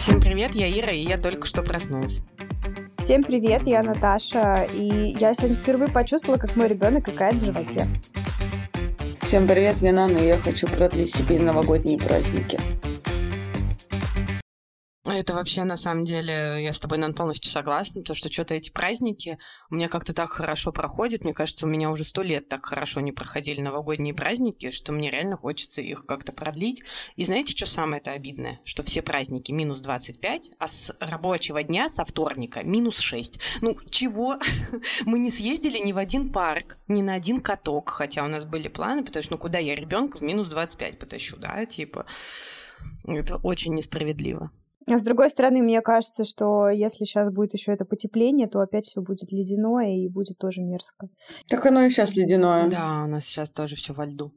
Всем привет, я Ира, и я только что проснулась. Всем привет, я Наташа, и я сегодня впервые почувствовала, как мой ребенок какает в животе. Всем привет, я Нана, и я хочу продлить себе новогодние праздники. Это вообще, на самом деле, я с тобой, Нан, полностью согласна, потому что что-то эти праздники у меня как-то так хорошо проходят. Мне кажется, у меня уже сто лет так хорошо не проходили новогодние праздники, что мне реально хочется их как-то продлить. И знаете, что самое это обидное? Что все праздники минус 25, а с рабочего дня, со вторника, минус 6. Ну, чего? Мы не съездили ни в один парк, ни на один каток, хотя у нас были планы, потому что, ну, куда я ребенка в минус 25 потащу, да, типа... Это очень несправедливо. А с другой стороны, мне кажется, что если сейчас будет еще это потепление, то опять все будет ледяное и будет тоже мерзко. Так оно и сейчас ледяное. Да, у нас сейчас тоже все во льду.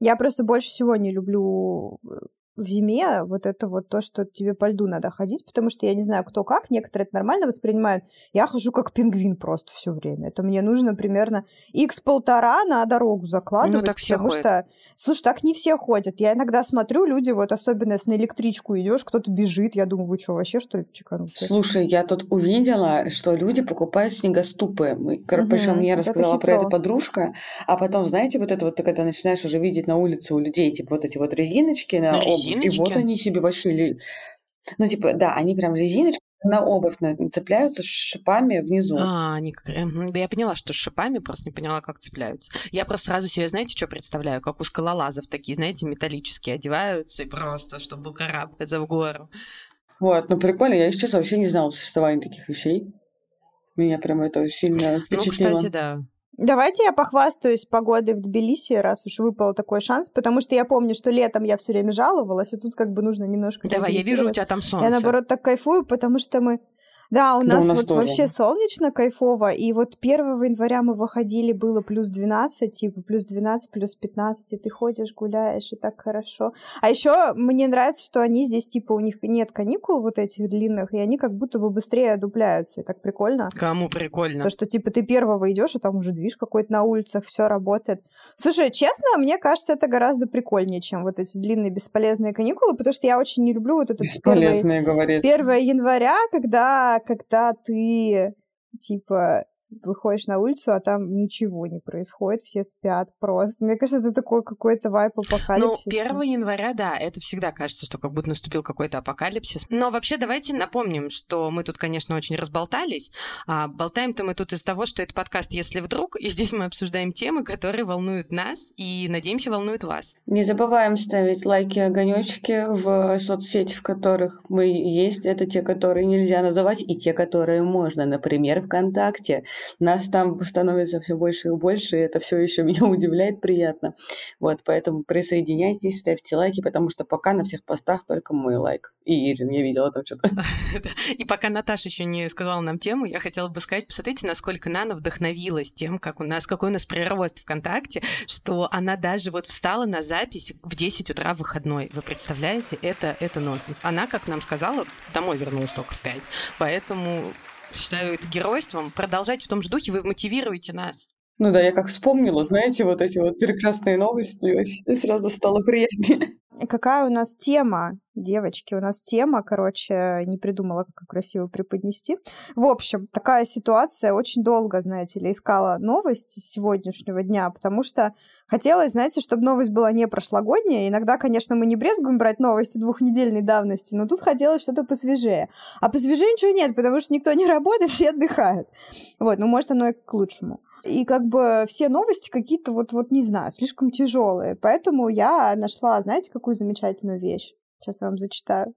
Я просто больше всего не люблю э, в зиме вот это вот то, что тебе по льду надо ходить, потому что я не знаю, кто как, некоторые это нормально воспринимают. Я хожу как пингвин просто все время. Это мне нужно примерно x полтора на дорогу закладывать, ну, так потому ходят. что, слушай, так не все ходят. Я иногда смотрю, люди, вот особенно если на электричку идешь, кто-то бежит, я думаю, вы что, вообще что ли чеканутые? Слушай, я тут увидела, что люди покупают снегоступы. Мы, угу, причем мне рассказала это про это подружка, а потом, знаете, вот это вот, ты когда начинаешь уже видеть на улице у людей, типа вот эти вот резиночки на обувь, резиночки? И вот они себе вообще... Ну, типа, да, они прям резиночки на обувь цепляются с шипами внизу. А, они как... Да я поняла, что с шипами, просто не поняла, как цепляются. Я просто сразу себе, знаете, что представляю? Как у скалолазов такие, знаете, металлические одеваются и просто, чтобы карабкаться в гору. Вот, ну прикольно. Я, сейчас вообще не знала существования таких вещей. Меня прям это сильно впечатлило. Ну, кстати, да. Давайте я похвастаюсь погодой в Тбилиси, раз уж выпал такой шанс, потому что я помню, что летом я все время жаловалась, а тут как бы нужно немножко... Давай, я вижу, у тебя там солнце. Я, наоборот, так кайфую, потому что мы да, у нас, да, у нас вот тоже. вообще солнечно, кайфово. И вот 1 января мы выходили, было плюс 12, типа плюс 12, плюс 15, и ты ходишь, гуляешь, и так хорошо. А еще мне нравится, что они здесь, типа, у них нет каникул вот этих длинных, и они как будто бы быстрее одупляются, и так прикольно. Кому прикольно? То, что, типа, ты первого идешь, а там уже движ какой-то на улицах, все работает. Слушай, честно, мне кажется, это гораздо прикольнее, чем вот эти длинные бесполезные каникулы, потому что я очень не люблю вот это... Бесполезные, 1, говорит. 1 января, когда когда ты, типа, выходишь на улицу, а там ничего не происходит, все спят просто. Мне кажется, это такой какой-то вайп апокалипсиса. Ну, 1 января, да, это всегда кажется, что как будто наступил какой-то апокалипсис. Но вообще давайте напомним, что мы тут, конечно, очень разболтались. А болтаем-то мы тут из того, что это подкаст «Если вдруг», и здесь мы обсуждаем темы, которые волнуют нас и, надеемся, волнуют вас. Не забываем ставить лайки, огонечки в соцсети, в которых мы есть. Это те, которые нельзя называть, и те, которые можно. Например, ВКонтакте. Нас там становится все больше и больше, и это все еще меня удивляет приятно. Вот, поэтому присоединяйтесь, ставьте лайки, потому что пока на всех постах только мой лайк. И Ирин, я видела там что-то. И пока Наташа еще не сказала нам тему, я хотела бы сказать, посмотрите, насколько Нана вдохновилась тем, как у нас, какой у нас прирост ВКонтакте, что она даже вот встала на запись в 10 утра выходной. Вы представляете? Это, это нонсенс. Она, как нам сказала, домой вернулась только в 5. Поэтому считаю это геройством. Продолжайте в том же духе, вы мотивируете нас. Ну да, я как вспомнила, знаете, вот эти вот прекрасные новости, вообще сразу стало приятнее. Какая у нас тема, девочки? У нас тема, короче, не придумала, как красиво преподнести. В общем, такая ситуация. Очень долго, знаете ли, искала новость сегодняшнего дня, потому что хотелось, знаете, чтобы новость была не прошлогодняя. Иногда, конечно, мы не брезгуем брать новости двухнедельной давности, но тут хотелось что-то посвежее. А посвежее ничего нет, потому что никто не работает, все отдыхают. Вот, ну, может, оно и к лучшему. И как бы все новости какие-то вот, вот не знаю, слишком тяжелые. Поэтому я нашла, знаете, какую замечательную вещь? Сейчас я вам зачитаю.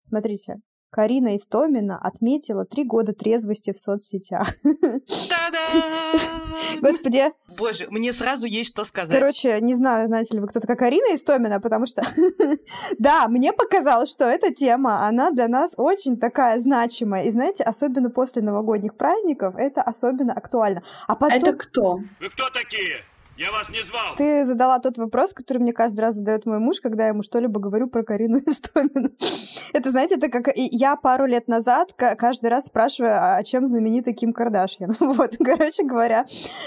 Смотрите. Карина Истомина отметила три года трезвости в соцсетях. Господи. Боже, мне сразу есть что сказать. Короче, не знаю, знаете ли вы, кто такая Карина Истомина, потому что... да, мне показалось, что эта тема, она для нас очень такая значимая. И знаете, особенно после новогодних праздников, это особенно актуально. А потом... Это кто? Вы кто такие? Я вас не звал. Ты задала тот вопрос, который мне каждый раз задает мой муж, когда я ему что-либо говорю про Карину Истомину. Это, знаете, это как я пару лет назад каждый раз спрашиваю, а чем знаменитый Ким Кардашьян? Вот, короче говоря,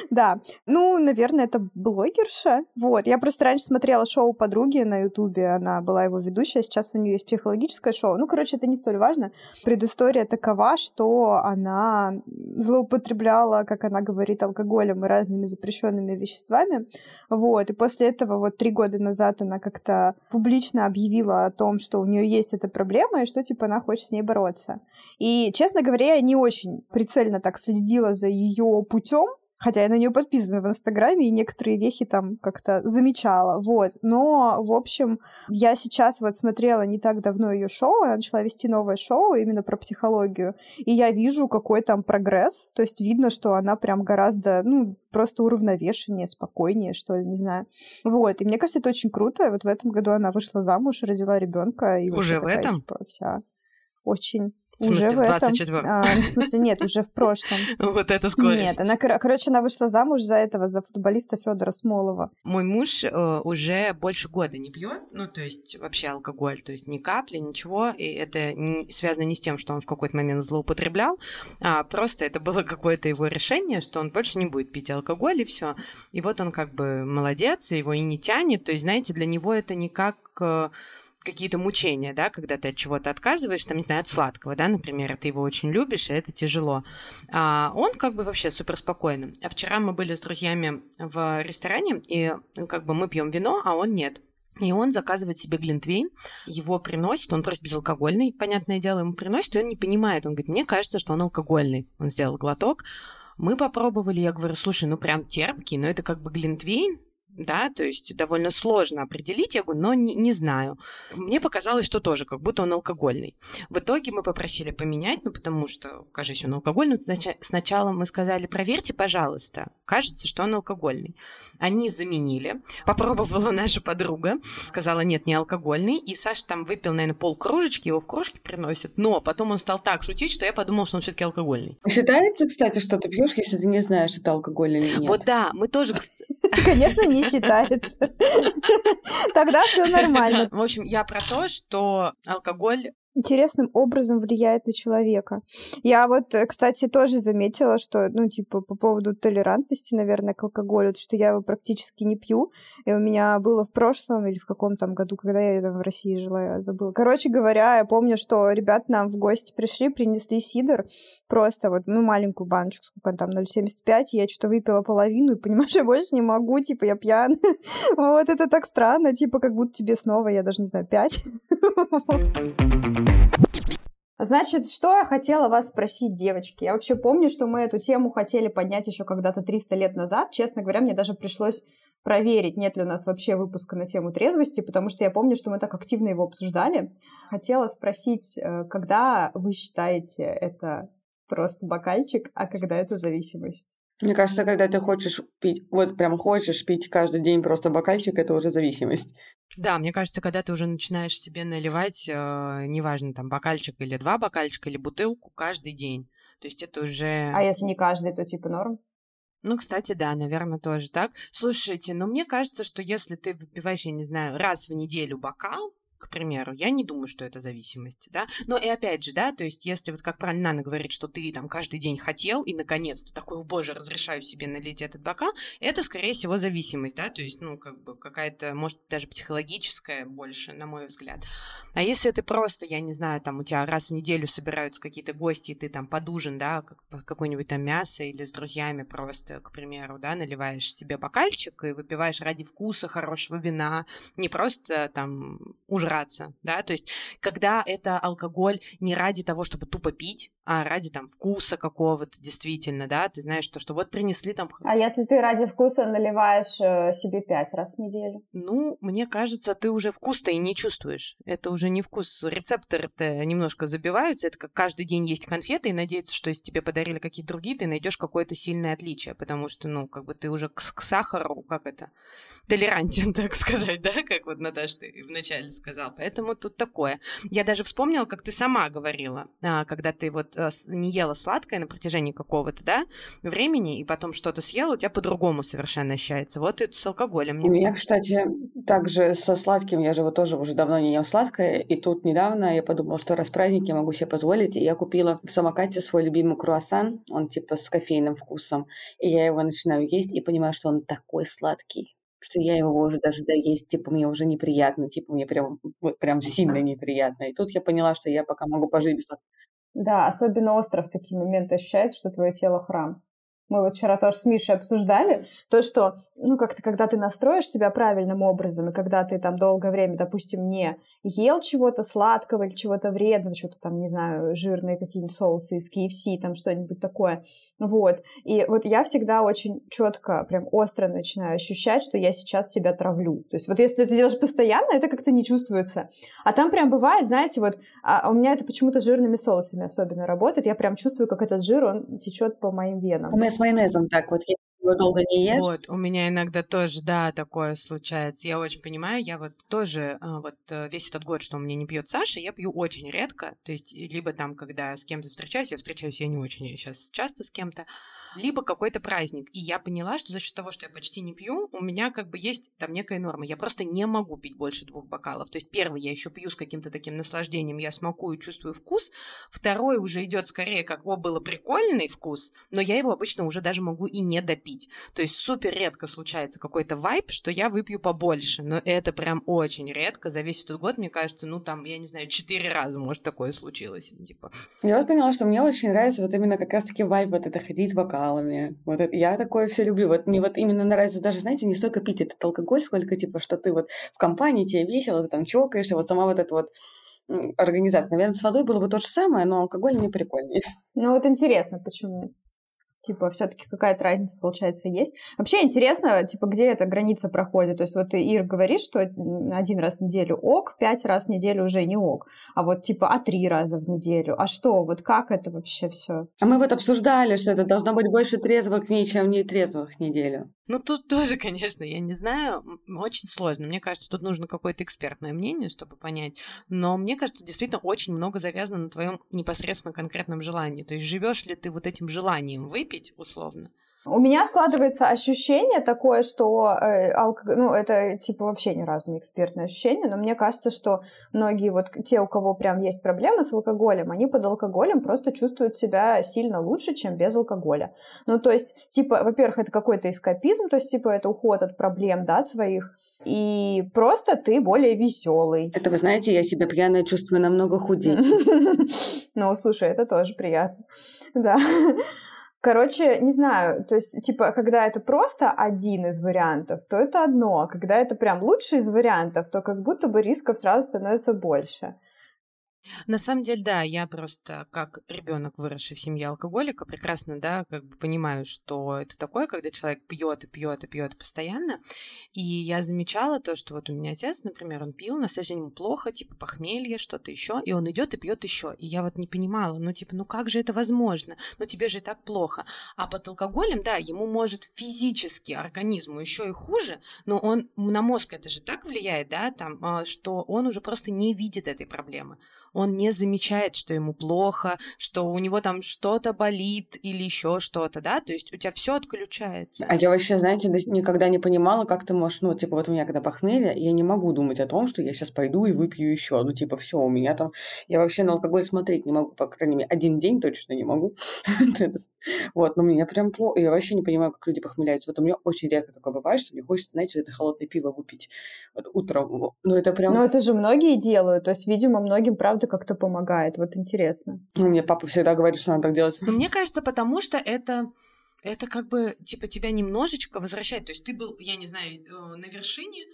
да. Ну, наверное, это блогерша. Вот, я просто раньше смотрела шоу подруги на Ютубе, она была его ведущая, сейчас у нее есть психологическое шоу. Ну, короче, это не столь важно. Предыстория такова, что она злоупотребляла, как она говорит, алкоголем и разными запрещенными веществами вами. Вот. И после этого вот три года назад она как-то публично объявила о том, что у нее есть эта проблема и что типа она хочет с ней бороться. И, честно говоря, я не очень прицельно так следила за ее путем, Хотя я на нее подписана в Инстаграме, и некоторые вехи там как-то замечала. Вот. Но, в общем, я сейчас вот смотрела не так давно ее шоу, она начала вести новое шоу именно про психологию, и я вижу, какой там прогресс. То есть видно, что она прям гораздо, ну, просто уравновешеннее, спокойнее, что ли, не знаю. Вот. И мне кажется, это очень круто. Вот в этом году она вышла замуж, родила ребенка. И Уже вот в такая, этом? Типа, вся очень в смысле, уже в, в 24 этом. А, ну, в смысле, нет, уже в прошлом. Вот это скорость. Нет, она, короче, она вышла замуж за этого, за футболиста Федора Смолова. Мой муж э, уже больше года не пьет, ну, то есть вообще алкоголь, то есть ни капли, ничего, и это не, связано не с тем, что он в какой-то момент злоупотреблял, а просто это было какое-то его решение, что он больше не будет пить алкоголь, и все. И вот он как бы молодец, его и не тянет, то есть, знаете, для него это никак э, какие-то мучения, да, когда ты от чего-то отказываешь, там, не знаю, от сладкого, да, например, ты его очень любишь, и это тяжело. А он как бы вообще супер спокойный. А вчера мы были с друзьями в ресторане, и ну, как бы мы пьем вино, а он нет. И он заказывает себе глинтвейн, его приносит, он просто безалкогольный, понятное дело, ему приносит, и он не понимает, он говорит, мне кажется, что он алкогольный. Он сделал глоток, мы попробовали, я говорю, слушай, ну прям терпкий, но это как бы глинтвейн, да, то есть довольно сложно определить, я говорю, но не, не знаю. Мне показалось, что тоже, как будто он алкогольный. В итоге мы попросили поменять, ну, потому что, кажется, он алкогольный. Сначала мы сказали, проверьте, пожалуйста, кажется, что он алкогольный. Они заменили, попробовала наша подруга, сказала, нет, не алкогольный, и Саша там выпил, наверное, пол кружечки, его в кружке приносят, но потом он стал так шутить, что я подумала, что он все-таки алкогольный. Считается, кстати, что ты пьешь, если ты не знаешь, это алкогольный или нет? Вот да, мы тоже... Конечно, не считается. Тогда все нормально. В общем, я про то, что алкоголь интересным образом влияет на человека. Я вот, э, кстати, тоже заметила, что, ну, типа, по поводу толерантности, наверное, к алкоголю, то, что я его практически не пью, и у меня было в прошлом или в каком там году, когда я там в России жила, я забыла. Короче говоря, я помню, что ребят нам в гости пришли, принесли сидр, просто вот, ну, маленькую баночку, сколько там, 0,75, я что-то выпила половину, и понимаешь, я больше не могу, типа, я пьяная. Вот, это так странно, типа, как будто тебе снова, я даже не знаю, 5. Значит, что я хотела вас спросить, девочки? Я вообще помню, что мы эту тему хотели поднять еще когда-то 300 лет назад. Честно говоря, мне даже пришлось проверить, нет ли у нас вообще выпуска на тему трезвости, потому что я помню, что мы так активно его обсуждали. Хотела спросить, э, когда вы считаете это просто бокальчик, а когда это зависимость? Мне кажется, когда ты хочешь пить, вот прям хочешь пить каждый день просто бокальчик, это уже зависимость. Да, мне кажется, когда ты уже начинаешь себе наливать, э, неважно, там, бокальчик или два бокальчика, или бутылку каждый день. То есть это уже... А если не каждый, то типа норм? Ну, кстати, да, наверное, тоже так. Слушайте, но мне кажется, что если ты выпиваешь, я не знаю, раз в неделю бокал, к примеру, я не думаю, что это зависимость, да. Но и опять же, да, то есть если вот как правильно Нана говорит, что ты там каждый день хотел, и наконец-то такой, о боже, разрешаю себе налить этот бокал, это, скорее всего, зависимость, да, то есть, ну, как бы какая-то, может, даже психологическая больше, на мой взгляд. А если ты просто, я не знаю, там у тебя раз в неделю собираются какие-то гости, и ты там под ужин, да, как, какое-нибудь там мясо или с друзьями просто, к примеру, да, наливаешь себе бокальчик и выпиваешь ради вкуса хорошего вина, не просто там ужин ужраться, да, то есть когда это алкоголь не ради того, чтобы тупо пить, а ради там вкуса какого-то действительно, да, ты знаешь, то, что вот принесли там... А если ты ради вкуса наливаешь э, себе пять раз в неделю? Ну, мне кажется, ты уже вкус-то и не чувствуешь. Это уже не вкус. Рецепторы-то немножко забиваются. Это как каждый день есть конфеты и надеяться, что если тебе подарили какие-то другие, ты найдешь какое-то сильное отличие, потому что, ну, как бы ты уже к, к сахару, как это, толерантен, так сказать, да, как вот Наташа ты вначале сказала сказал. Поэтому тут такое. Я даже вспомнила, как ты сама говорила, а, когда ты вот э, не ела сладкое на протяжении какого-то, да, времени, и потом что-то съела, у тебя по-другому совершенно ощущается. Вот это с алкоголем. У меня, кстати, также со сладким, я же вот тоже уже давно не ем сладкое, и тут недавно я подумала, что раз праздник я могу себе позволить, и я купила в самокате свой любимый круассан, он типа с кофейным вкусом, и я его начинаю есть и понимаю, что он такой сладкий, что я его уже даже доесть, типа, мне уже неприятно, типа, мне прям, прям сильно неприятно. И тут я поняла, что я пока могу пожить без. Да, особенно остро в такие моменты ощущается, что твое тело храм. Мы вот вчера тоже с Мишей обсуждали то, что, ну, как-то, когда ты настроишь себя правильным образом, и когда ты там долгое время, допустим, не ел чего-то сладкого или чего-то вредного, что-то там, не знаю, жирные какие-нибудь соусы из KFC, там что-нибудь такое, вот. И вот я всегда очень четко, прям остро начинаю ощущать, что я сейчас себя травлю. То есть вот если ты это делаешь постоянно, это как-то не чувствуется. А там прям бывает, знаете, вот а у меня это почему-то жирными соусами особенно работает, я прям чувствую, как этот жир, он течет по моим венам. У меня с майонезом так вот, его долго не ешь. Вот, у меня иногда тоже, да, такое случается. Я очень понимаю, я вот тоже, а, вот э, весь этот год, что у меня не пьет Саша, я пью очень редко. То есть, либо там, когда с кем-то встречаюсь, я встречаюсь, я не очень сейчас часто с кем-то, либо какой-то праздник. И я поняла, что за счет того, что я почти не пью, у меня как бы есть там некая норма. Я просто не могу пить больше двух бокалов. То есть первый я еще пью с каким-то таким наслаждением, я смакую, чувствую вкус. Второй уже идет скорее как, о, было прикольный вкус, но я его обычно уже даже могу и не допить. То есть супер редко случается какой-то вайп, что я выпью побольше. Но это прям очень редко. За весь этот год, мне кажется, ну там, я не знаю, четыре раза, может, такое случилось. Типа. Я вот поняла, что мне очень нравится вот именно как раз-таки вайп, вот это ходить бокал бокалами. Вот это, я такое все люблю. Вот мне вот именно нравится даже, знаете, не столько пить этот алкоголь, сколько типа, что ты вот в компании, тебе весело, ты там чокаешься, вот сама вот эта вот организация. Наверное, с водой было бы то же самое, но алкоголь не прикольнее. Ну вот интересно, почему? Типа, все-таки какая-то разница, получается, есть. Вообще интересно, типа, где эта граница проходит. То есть, вот ты, Ир, говоришь, что один раз в неделю ок, пять раз в неделю уже не ок. А вот, типа, а три раза в неделю. А что? Вот как это вообще все? А мы вот обсуждали, что это должно быть больше трезвых дней, чем нетрезвых неделю. Ну, тут тоже, конечно, я не знаю, очень сложно. Мне кажется, тут нужно какое-то экспертное мнение, чтобы понять. Но мне кажется, действительно очень много завязано на твоем непосредственно конкретном желании. То есть живешь ли ты вот этим желанием выпить, условно, у меня складывается ощущение такое, что э, алк... ну, это типа вообще ни разу не экспертное ощущение, но мне кажется, что многие вот те, у кого прям есть проблемы с алкоголем, они под алкоголем просто чувствуют себя сильно лучше, чем без алкоголя. Ну, то есть, типа, во-первых, это какой-то эскапизм, то есть, типа, это уход от проблем, да, от своих, и просто ты более веселый. Это, вы знаете, я себя пьяная чувствую намного худее. Ну, слушай, это тоже приятно. Да. Короче, не знаю, то есть, типа, когда это просто один из вариантов, то это одно, а когда это прям лучший из вариантов, то как будто бы рисков сразу становится больше. На самом деле, да, я просто как ребенок, выросший в семье алкоголика, прекрасно, да, как бы понимаю, что это такое, когда человек пьет и пьет и пьет постоянно. И я замечала то, что вот у меня отец, например, он пил, на следующий день ему плохо, типа похмелье, что-то еще, и он идет и пьет еще. И я вот не понимала, ну типа, ну как же это возможно? Ну тебе же и так плохо. А под алкоголем, да, ему может физически организму еще и хуже, но он на мозг это же так влияет, да, там, а, что он уже просто не видит этой проблемы он не замечает, что ему плохо, что у него там что-то болит или еще что-то, да, то есть у тебя все отключается. А я вообще, знаете, никогда не понимала, как ты можешь, ну, типа, вот у меня когда похмелье, я не могу думать о том, что я сейчас пойду и выпью еще, ну, типа, все, у меня там, я вообще на алкоголь смотреть не могу, по крайней мере, один день точно не могу. Вот, но мне прям плохо, я вообще не понимаю, как люди похмеляются. Вот у меня очень редко такое бывает, что мне хочется, знаете, это холодное пиво выпить вот утром. Ну, это прям... Ну, это же многие делают, то есть, видимо, многим, правда, как-то помогает. Вот интересно. Ну, мне папа всегда говорит, что надо так делать. Ну, мне кажется, потому что это это как бы, типа, тебя немножечко возвращает. То есть ты был, я не знаю, э, на вершине,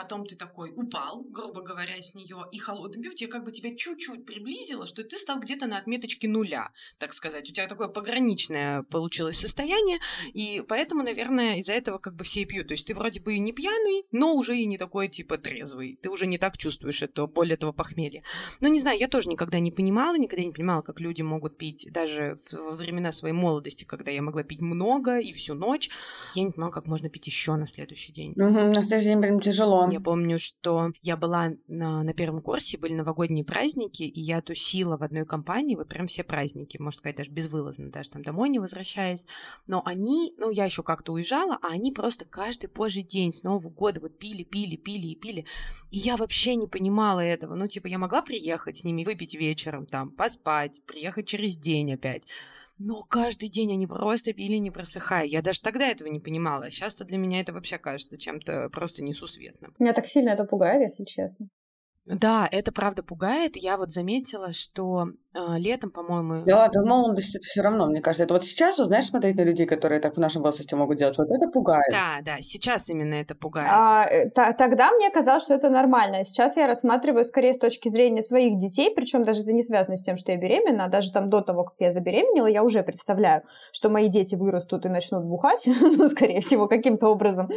потом ты такой упал, грубо говоря, с нее, и холодным пивом тебе как бы тебя чуть-чуть приблизило, что ты стал где-то на отметочке нуля, так сказать. У тебя такое пограничное получилось состояние, и поэтому, наверное, из-за этого как бы все и пьют. То есть ты вроде бы и не пьяный, но уже и не такой типа трезвый. Ты уже не так чувствуешь это, боль этого похмелья. Но не знаю, я тоже никогда не понимала, никогда не понимала, как люди могут пить даже во времена своей молодости, когда я могла пить много и всю ночь. Я не понимала, как можно пить еще на следующий день. Угу, на следующий день прям тяжело. Я помню, что я была на, на первом курсе, были новогодние праздники, и я тусила в одной компании, вот прям все праздники, можно сказать, даже безвылазно, даже там домой не возвращаясь. Но они, ну, я еще как-то уезжала, а они просто каждый позже день с Нового года вот пили, пили, пили и пили. И я вообще не понимала этого. Ну, типа, я могла приехать с ними, выпить вечером, там, поспать, приехать через день опять. Но каждый день они просто пили, не просыхая. Я даже тогда этого не понимала. Сейчас-то для меня это вообще кажется чем-то просто несусветным. Меня так сильно это пугает, если честно. Да, это правда пугает. Я вот заметила, что э, летом, по-моему... Да, до молодости это все равно, мне кажется. Это вот сейчас, вот, знаешь, смотреть на людей, которые так в нашем возрасте могут делать, вот это пугает. Да, да, сейчас именно это пугает. А, э, та- тогда мне казалось, что это нормально. Сейчас я рассматриваю скорее с точки зрения своих детей, причем даже это не связано с тем, что я беременна, а даже там до того, как я забеременела, я уже представляю, что мои дети вырастут и начнут бухать, ну, скорее всего, каким-то образом.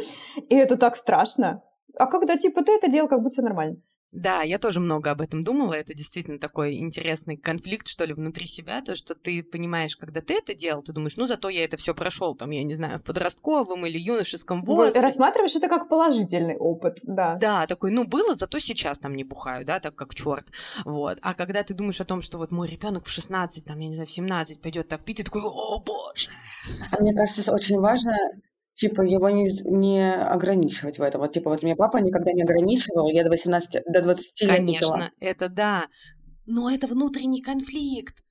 И это так страшно. А когда, типа, ты это делал, как будто все нормально. Да, я тоже много об этом думала. Это действительно такой интересный конфликт, что ли, внутри себя. То, что ты понимаешь, когда ты это делал, ты думаешь, ну, зато я это все прошел, там, я не знаю, в подростковом или юношеском возрасте. Рассматриваешь это как положительный опыт, да. Да, такой, ну, было, зато сейчас там не бухаю, да, так как черт. Вот. А когда ты думаешь о том, что вот мой ребенок в 16, там, я не знаю, в 17 пойдет так пить, ты такой, о, боже. А мне кажется, очень важно Типа его не, не ограничивать в этом. Вот типа вот меня папа никогда не ограничивал, я до 18, до 20 лет Конечно, это да. Но это внутренний конфликт.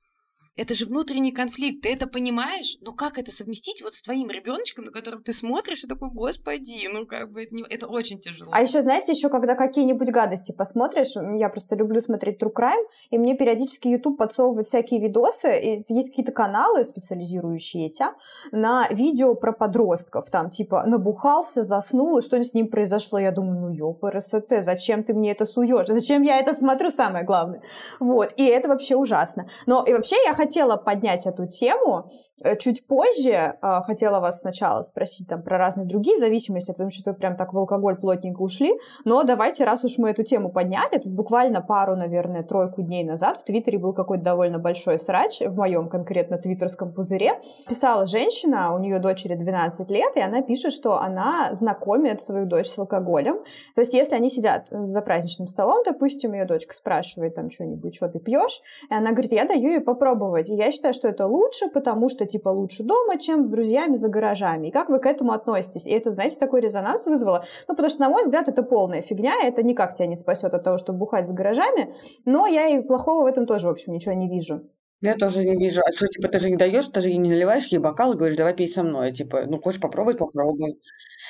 Это же внутренний конфликт, ты это понимаешь? Но как это совместить вот с твоим ребеночком, на которого ты смотришь и такой, господи, ну как бы это, не... это очень тяжело. А еще, знаете, еще когда какие-нибудь гадости посмотришь, я просто люблю смотреть True Crime, и мне периодически YouTube подсовывает всякие видосы, и есть какие-то каналы специализирующиеся на видео про подростков, там типа набухался, заснул, и что с ним произошло. Я думаю, ну ёпрст, зачем ты мне это суешь? Зачем я это смотрю, самое главное? Вот, и это вообще ужасно. Но и вообще я хотела поднять эту тему чуть позже. А, хотела вас сначала спросить там про разные другие зависимости, потому что вы прям так в алкоголь плотненько ушли. Но давайте, раз уж мы эту тему подняли, тут буквально пару, наверное, тройку дней назад в Твиттере был какой-то довольно большой срач, в моем конкретно твиттерском пузыре. Писала женщина, у нее дочери 12 лет, и она пишет, что она знакомит свою дочь с алкоголем. То есть, если они сидят за праздничным столом, допустим, ее дочка спрашивает там что-нибудь, что ты пьешь, и она говорит, я даю ей попробовать пробовать. И я считаю, что это лучше, потому что, типа, лучше дома, чем с друзьями за гаражами. И как вы к этому относитесь? И это, знаете, такой резонанс вызвало. Ну, потому что, на мой взгляд, это полная фигня, это никак тебя не спасет от того, чтобы бухать за гаражами, но я и плохого в этом тоже, в общем, ничего не вижу. Я тоже не вижу. А что, типа, ты же не даешь, ты же не наливаешь ей бокал и говоришь, давай пей со мной. Типа, ну, хочешь попробовать, попробуй.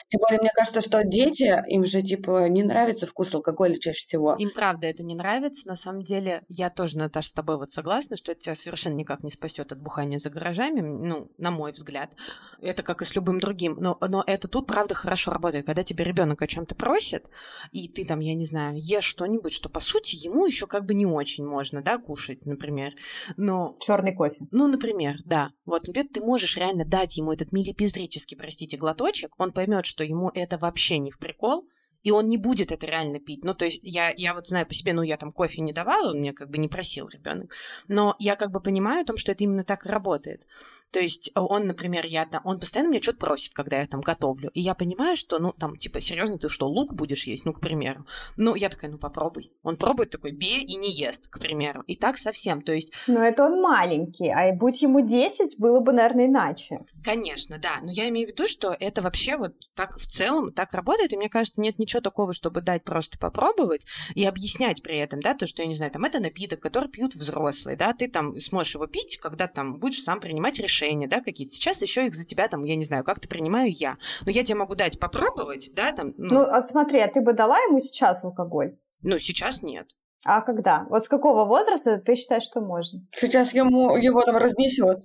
Тем более, мне кажется, что дети, им же, типа, не нравится вкус алкоголя чаще всего. Им правда это не нравится. На самом деле, я тоже, Наташа, с тобой вот согласна, что это тебя совершенно никак не спасет от бухания за гаражами, ну, на мой взгляд. Это как и с любым другим. Но, но это тут, правда, хорошо работает. Когда тебе ребенок о чем-то просит, и ты там, я не знаю, ешь что-нибудь, что, по сути, ему еще как бы не очень можно, да, кушать, например. Но... Черный кофе. Ну, например, да. Вот, например, ты можешь реально дать ему этот милипиздрический, простите, глоточек, он поймет, что ему это вообще не в прикол, и он не будет это реально пить. Ну, то есть я, я вот знаю по себе, ну, я там кофе не давала, он мне как бы не просил ребенок, но я как бы понимаю о том, что это именно так работает. То есть э, он, например, я там, он постоянно меня что-то просит, когда я там готовлю. И я понимаю, что, ну, там, типа, серьезно, ты что, лук будешь есть? Ну, к примеру. Ну, я такая, ну, попробуй. Он пробует такой, бе и не ест, к примеру. И так совсем, то есть... Но это он маленький, а будь ему 10, было бы, наверное, иначе. Конечно, да. Но я имею в виду, что это вообще вот так в целом так работает. И мне кажется, нет ничего такого, чтобы дать просто попробовать и объяснять при этом, да, то, что, я не знаю, там, это напиток, который пьют взрослые, да, ты там сможешь его пить, когда там будешь сам принимать решение решения, да, какие-то. Сейчас еще их за тебя там, я не знаю, как-то принимаю я. Но я тебе могу дать попробовать, да, там. Ну, ну а смотри, а ты бы дала ему сейчас алкоголь? Ну, сейчас нет. А когда? Вот с какого возраста ты считаешь, что можно? Сейчас ему его там разнесет.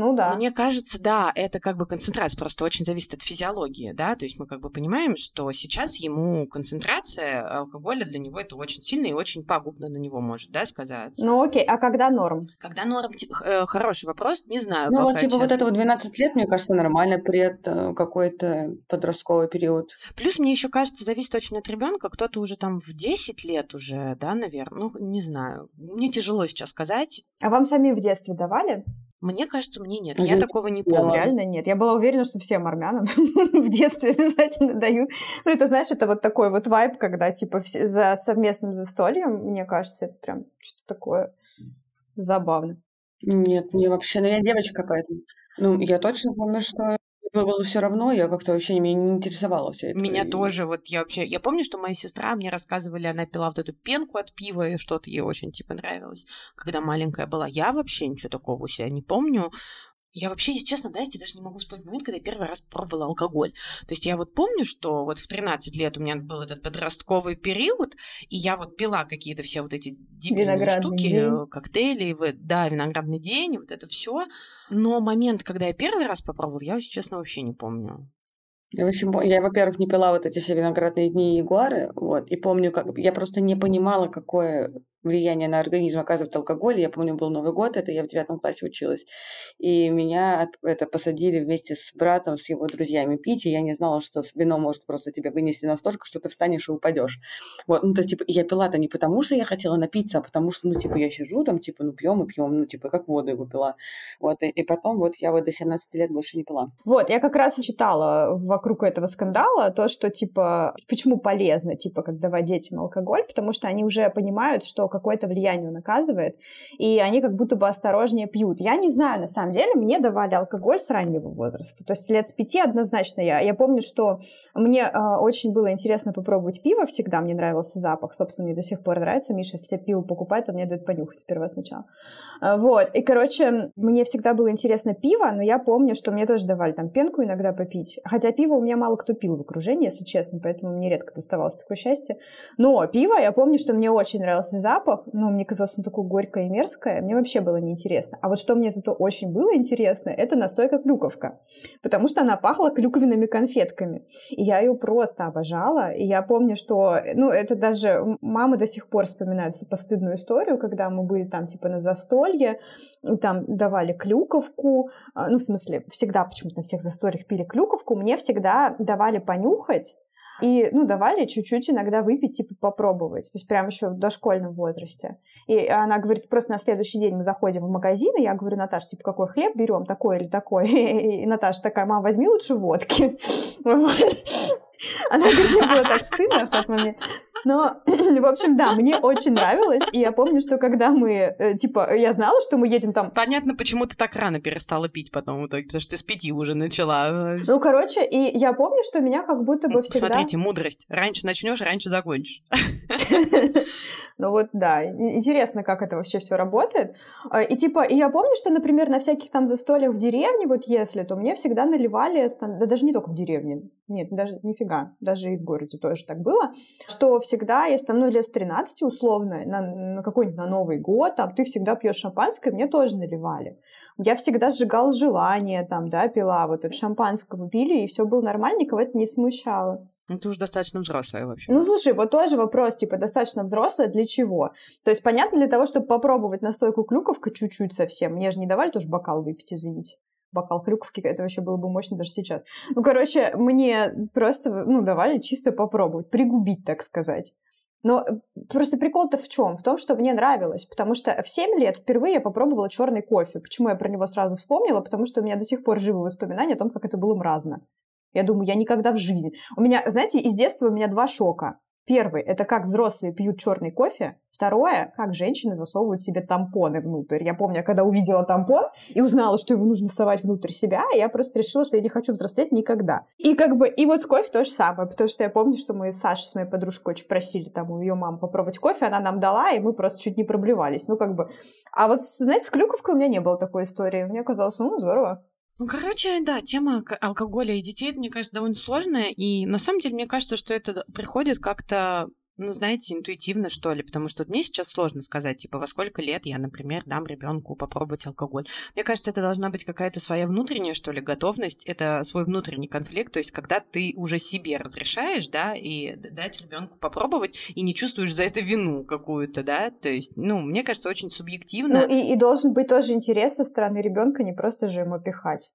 Ну да. Мне кажется, да, это как бы концентрация просто очень зависит от физиологии, да, то есть мы как бы понимаем, что сейчас ему концентрация алкоголя для него это очень сильно и очень пагубно на него может, да, сказаться. Ну окей, а когда норм? Когда норм, э, хороший вопрос, не знаю. Ну вот типа вот это вот 12 лет, мне кажется, нормально пред э, какой-то подростковый период. Плюс мне еще кажется, зависит очень от ребенка, кто-то уже там в 10 лет уже, да, наверное, ну не знаю, мне тяжело сейчас сказать. А вам сами в детстве давали? Мне кажется, мне нет. Я, я такого не помню. Реально нет. Я была уверена, что всем армянам в детстве обязательно дают. Ну, это, знаешь, это вот такой вот вайб, когда, типа, все, за совместным застольем, мне кажется, это прям что-то такое забавно. Нет, мне вообще, ну, я девочка, поэтому... Ну, я точно помню, что было все равно, я как-то вообще меня не интересовала вся эта... Меня тоже, вот я вообще... Я помню, что моя сестра мне рассказывали, она пила вот эту пенку от пива, и что-то ей очень, типа, нравилось, когда маленькая была. Я вообще ничего такого у себя не помню. Я вообще, если честно, да, я даже не могу вспомнить момент, когда я первый раз пробовала алкоголь. То есть я вот помню, что вот в 13 лет у меня был этот подростковый период, и я вот пила какие-то все вот эти дебильные штуки, день. коктейли, да, виноградный день, вот это все. Но момент, когда я первый раз попробовала, я, если честно, вообще не помню. Я, в общем, я, во-первых, не пила вот эти все виноградные дни Ягуары, вот, и помню, как я просто не понимала, какое влияние на организм оказывает алкоголь. Я помню, был Новый год, это я в девятом классе училась. И меня это посадили вместе с братом, с его друзьями пить, и я не знала, что вино может просто тебя вынести настолько, что ты встанешь и упадешь. Вот, ну, то есть, типа, я пила-то не потому, что я хотела напиться, а потому что, ну, типа, я сижу там, типа, ну, пьем и пьем, ну, типа, как воду его пила. Вот, и, и потом вот я вот до 17 лет больше не пила. Вот, я как раз читала вокруг этого скандала то, что, типа, почему полезно, типа, как давать детям алкоголь, потому что они уже понимают, что какое-то влияние он оказывает, и они как будто бы осторожнее пьют. Я не знаю, на самом деле, мне давали алкоголь с раннего возраста, то есть лет с пяти однозначно я. Я помню, что мне э, очень было интересно попробовать пиво всегда, мне нравился запах, собственно, мне до сих пор нравится. Миша, если пиво покупает, он мне дает понюхать сперва сначала. Э, вот, и, короче, мне всегда было интересно пиво, но я помню, что мне тоже давали там пенку иногда попить, хотя пиво у меня мало кто пил в окружении, если честно, поэтому мне редко доставалось такое счастье. Но пиво, я помню, что мне очень нравился запах, запах, ну, мне казалось, он такое горькое и мерзкое, мне вообще было неинтересно. А вот что мне зато очень было интересно, это настойка клюковка, потому что она пахла клюквенными конфетками. И я ее просто обожала, и я помню, что, ну, это даже мама до сих пор вспоминает постыдную историю, когда мы были там, типа, на застолье, там давали клюковку, а, ну, в смысле, всегда почему-то на всех застольях пили клюковку, мне всегда давали понюхать, и, ну, давали чуть-чуть иногда выпить, типа, попробовать. То есть прям еще в дошкольном возрасте. И она говорит, просто на следующий день мы заходим в магазин, и я говорю, Наташа, типа, какой хлеб берем, такой или такой? И Наташа такая, мам, возьми лучше водки. Она говорит, мне было так стыдно в тот момент. Но, в общем, да, мне очень нравилось. И я помню, что когда мы, э, типа, я знала, что мы едем там... Понятно, почему ты так рано перестала пить потом в итоге, потому что ты с пяти уже начала. Ну, короче, и я помню, что меня как будто бы всегда... Смотрите, мудрость. Раньше начнешь, раньше закончишь. Ну вот, да, интересно, как это вообще все работает. А, и типа, и я помню, что, например, на всяких там застольях в деревне, вот если, то мне всегда наливали, да даже не только в деревне, нет, даже нифига, даже и в городе тоже так было, что всегда, если там, ну, лет с 13 условно, на, на какой-нибудь на Новый год, там, ты всегда пьешь шампанское, мне тоже наливали. Я всегда сжигала желание, там, да, пила, вот это шампанского пили, и все было нормально, никого это не смущало. Ну, ты уже достаточно взрослая вообще. Ну, слушай, вот тоже вопрос, типа, достаточно взрослая для чего? То есть, понятно, для того, чтобы попробовать настойку клюковка чуть-чуть совсем. Мне же не давали тоже бокал выпить, извините бокал клюковки, это вообще было бы мощно даже сейчас. Ну, короче, мне просто, ну, давали чисто попробовать, пригубить, так сказать. Но просто прикол-то в чем? В том, что мне нравилось, потому что в 7 лет впервые я попробовала черный кофе. Почему я про него сразу вспомнила? Потому что у меня до сих пор живы воспоминания о том, как это было мразно. Я думаю, я никогда в жизни. У меня, знаете, из детства у меня два шока. Первый – это как взрослые пьют черный кофе. Второе – как женщины засовывают себе тампоны внутрь. Я помню, когда увидела тампон и узнала, что его нужно совать внутрь себя, я просто решила, что я не хочу взрослеть никогда. И как бы, и вот с кофе то же самое, потому что я помню, что мы с Сашей, с моей подружкой, очень просили там у ее мамы попробовать кофе, она нам дала, и мы просто чуть не проблевались. Ну, как бы... А вот, знаете, с клюковкой у меня не было такой истории. Мне казалось, ну, здорово. Ну, короче, да, тема алкоголя и детей, мне кажется, довольно сложная. И на самом деле, мне кажется, что это приходит как-то ну, знаете, интуитивно, что ли, потому что мне сейчас сложно сказать, типа, во сколько лет я, например, дам ребенку попробовать алкоголь. Мне кажется, это должна быть какая-то своя внутренняя, что ли, готовность, это свой внутренний конфликт, то есть когда ты уже себе разрешаешь, да, и дать ребенку попробовать, и не чувствуешь за это вину какую-то, да, то есть, ну, мне кажется, очень субъективно. Ну, и, и должен быть тоже интерес со стороны ребенка, не просто же ему пихать.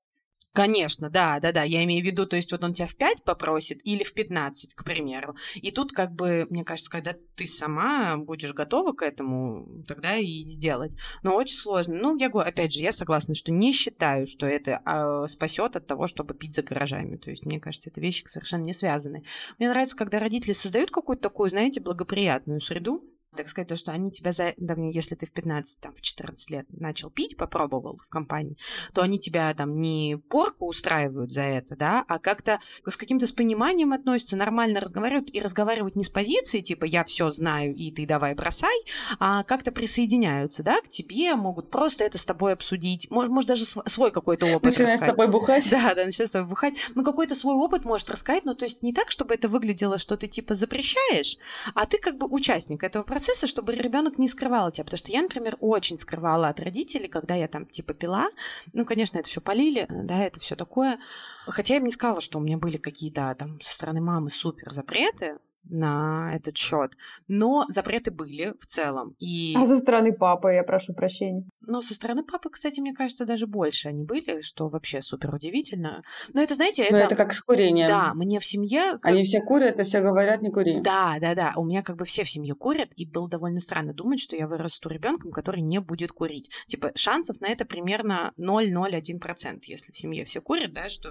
Конечно, да, да, да. Я имею в виду, то есть вот он тебя в 5 попросит или в 15, к примеру. И тут как бы, мне кажется, когда ты сама будешь готова к этому, тогда и сделать. Но очень сложно. Ну, я говорю, опять же, я согласна, что не считаю, что это а, спасет от того, чтобы пить за гаражами. То есть, мне кажется, это вещи совершенно не связаны. Мне нравится, когда родители создают какую-то такую, знаете, благоприятную среду, так сказать, то, что они тебя за... Да, если ты в 15, там, в 14 лет начал пить, попробовал в компании, то они тебя там не порку устраивают за это, да, а как-то с каким-то с пониманием относятся, нормально разговаривают и разговаривают не с позиции, типа, я все знаю, и ты давай бросай, а как-то присоединяются, да, к тебе, могут просто это с тобой обсудить, может, может даже свой какой-то опыт Начинать с тобой бухать. Да, да, начинать с тобой бухать. Ну, какой-то свой опыт может рассказать, но то есть не так, чтобы это выглядело, что ты, типа, запрещаешь, а ты как бы участник этого процесса, процесса, чтобы ребенок не скрывал тебя. Потому что я, например, очень скрывала от родителей, когда я там типа пила. Ну, конечно, это все полили, да, это все такое. Хотя я бы не сказала, что у меня были какие-то там со стороны мамы супер запреты, на этот счет. Но запреты были в целом. И... А со стороны папы, я прошу прощения. Ну, со стороны папы, кстати, мне кажется, даже больше они были, что вообще супер удивительно. Но это, знаете, это... Но это как с курением. Да, мне в семье... Как... Они все курят и все говорят, не кури. Да, да, да. У меня как бы все в семье курят, и было довольно странно думать, что я вырасту ребенком, который не будет курить. Типа, шансов на это примерно 0,01%, если в семье все курят, да, что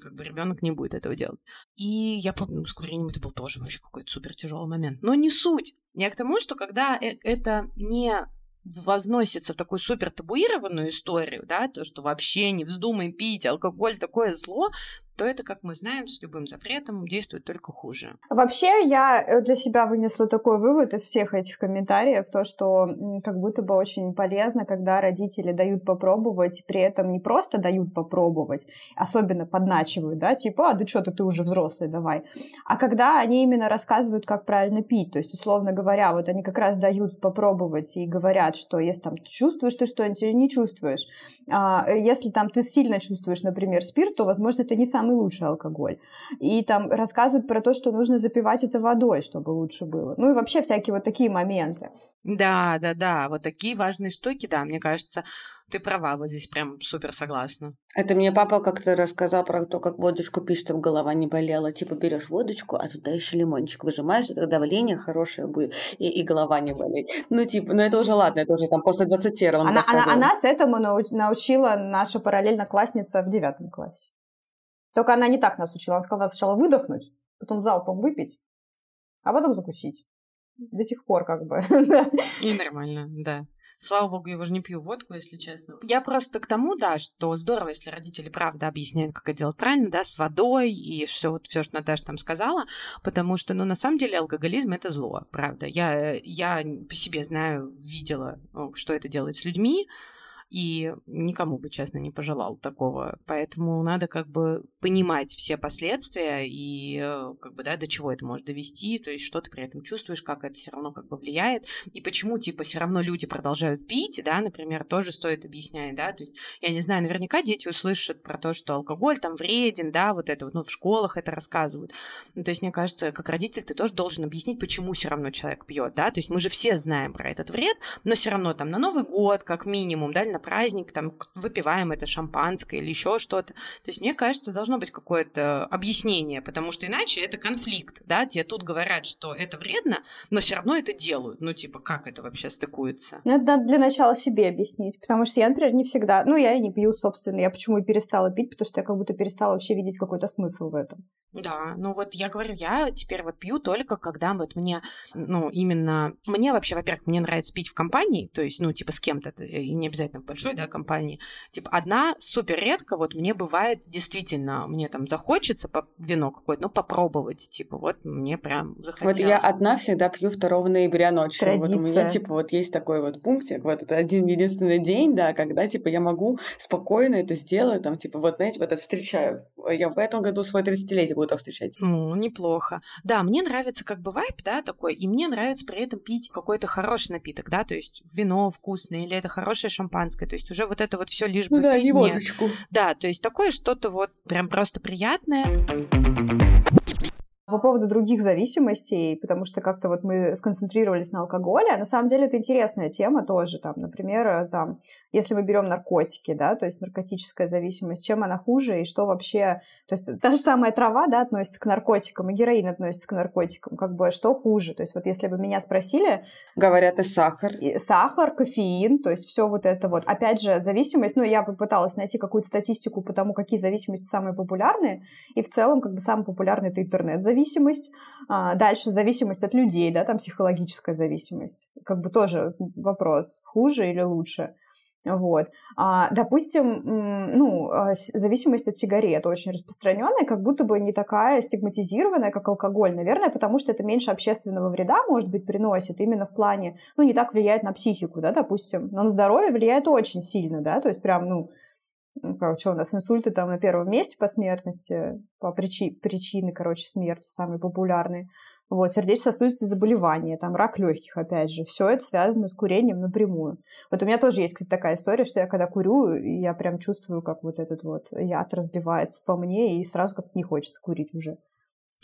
как бы ребенок не будет этого делать. И я помню, ну, с курением это был тоже вообще какой-то супер тяжелый момент. Но не суть. Я к тому, что когда э, это не возносится в такую супер табуированную историю, да, то, что вообще не вздумай пить, алкоголь такое зло, то это, как мы знаем, с любым запретом действует только хуже. Вообще, я э, для себя вынесла такой вывод из всех этих комментариев, то, что как будто бы очень полезно, когда родители дают попробовать, при этом не просто дают попробовать, особенно подначивают, да, типа, а, да что-то ты уже взрослый, давай, а когда они именно рассказывают, как правильно пить, то есть, условно говоря, вот они как раз дают попробовать и говорят, что если там чувствуешь ты что-нибудь или не чувствуешь, а, если там ты сильно чувствуешь, например, спирт, то, возможно, это не сам самый лучший алкоголь. И там рассказывают про то, что нужно запивать это водой, чтобы лучше было. Ну и вообще всякие вот такие моменты. Да, да, да, вот такие важные штуки, да, мне кажется, ты права, вот здесь прям супер согласна. Это мне папа как-то рассказал про то, как водочку пить, чтобы голова не болела. Типа берешь водочку, а туда еще лимончик выжимаешь, это давление хорошее будет, и, и голова не болеть. Ну, типа, ну это уже ладно, это уже там после 20 он она, она, она нас этому научила наша параллельно классница в девятом классе. Только она не так нас учила. Она сказала, сначала выдохнуть, потом залпом выпить, а потом закусить. До сих пор как бы. И нормально, да. Слава богу, я уже не пью водку, если честно. Я просто к тому, да, что здорово, если родители правда объясняют, как это делать правильно, да, с водой и все, вот все, что Наташа там сказала, потому что, ну, на самом деле алкоголизм это зло, правда. Я, я по себе знаю, видела, что это делает с людьми, и никому бы, честно, не пожелал такого. Поэтому надо как бы понимать все последствия и э, как бы, да, до чего это может довести, то есть что ты при этом чувствуешь, как это все равно как бы влияет, и почему, типа, все равно люди продолжают пить, да, например, тоже стоит объяснять, да, то есть, я не знаю, наверняка дети услышат про то, что алкоголь там вреден, да, вот это вот, ну, в школах это рассказывают. Ну, то есть, мне кажется, как родитель ты тоже должен объяснить, почему все равно человек пьет, да, то есть мы же все знаем про этот вред, но все равно там на Новый год, как минимум, да, или на праздник, там, выпиваем это шампанское или еще что-то. То есть, мне кажется, должно быть какое-то объяснение, потому что иначе это конфликт, да, тебе тут говорят, что это вредно, но все равно это делают. Ну, типа, как это вообще стыкуется? Ну, надо для начала себе объяснить, потому что я, например, не всегда, ну, я и не пью, собственно, я почему и перестала пить, потому что я как будто перестала вообще видеть какой-то смысл в этом. Да, ну вот я говорю, я теперь вот пью только когда вот мне, ну, именно, мне вообще, во-первых, мне нравится пить в компании, то есть, ну, типа с кем-то, и не обязательно большой, да, компании. Типа одна супер редко, вот мне бывает действительно, мне там захочется по вино какое-то, ну, попробовать, типа, вот мне прям захотелось. Вот я одна всегда пью 2 ноября ночью. Традиция. Вот у меня, типа, вот есть такой вот пунктик, вот это один единственный день, да, когда, типа, я могу спокойно это сделать, там, типа, вот, знаете, вот это встречаю. Я в этом году свой 30-летие буду встречать. Ну, неплохо. Да, мне нравится как бы вайп, да, такой, и мне нравится при этом пить какой-то хороший напиток, да, то есть вино вкусное или это хорошее шампанское, то есть уже вот это вот все лишь бы... Ну да, не водочку. Да, то есть такое что-то вот прям просто приятное. По поводу других зависимостей, потому что как-то вот мы сконцентрировались на алкоголе, а на самом деле это интересная тема тоже, там, например, э, там, если мы берем наркотики, да, то есть наркотическая зависимость, чем она хуже и что вообще, то есть та же самая трава, да, относится к наркотикам, и героин относится к наркотикам, как бы что хуже, то есть вот если бы меня спросили... Говорят, и сахар. И сахар, кофеин, то есть все вот это вот. Опять же, зависимость, ну, я попыталась найти какую-то статистику по тому, какие зависимости самые популярные, и в целом, как бы, самый популярный это интернет-зависимость, а, дальше зависимость от людей, да, там психологическая зависимость, как бы тоже вопрос, хуже или лучше. Вот. А, допустим, ну, а, зависимость от сигарет очень распространенная, как будто бы не такая стигматизированная, как алкоголь, наверное, потому что это меньше общественного вреда, может быть, приносит именно в плане, ну, не так влияет на психику, да, допустим, но на здоровье влияет очень сильно, да, то есть прям, ну, что у нас, инсульты там на первом месте по смертности, по причи, причины, короче, смерти самые популярные. Вот, сердечно-сосудистые заболевания, там рак легких, опять же, все это связано с курением напрямую. Вот у меня тоже есть, кстати, такая история, что я когда курю, я прям чувствую, как вот этот вот яд разливается по мне, и сразу как-то не хочется курить уже.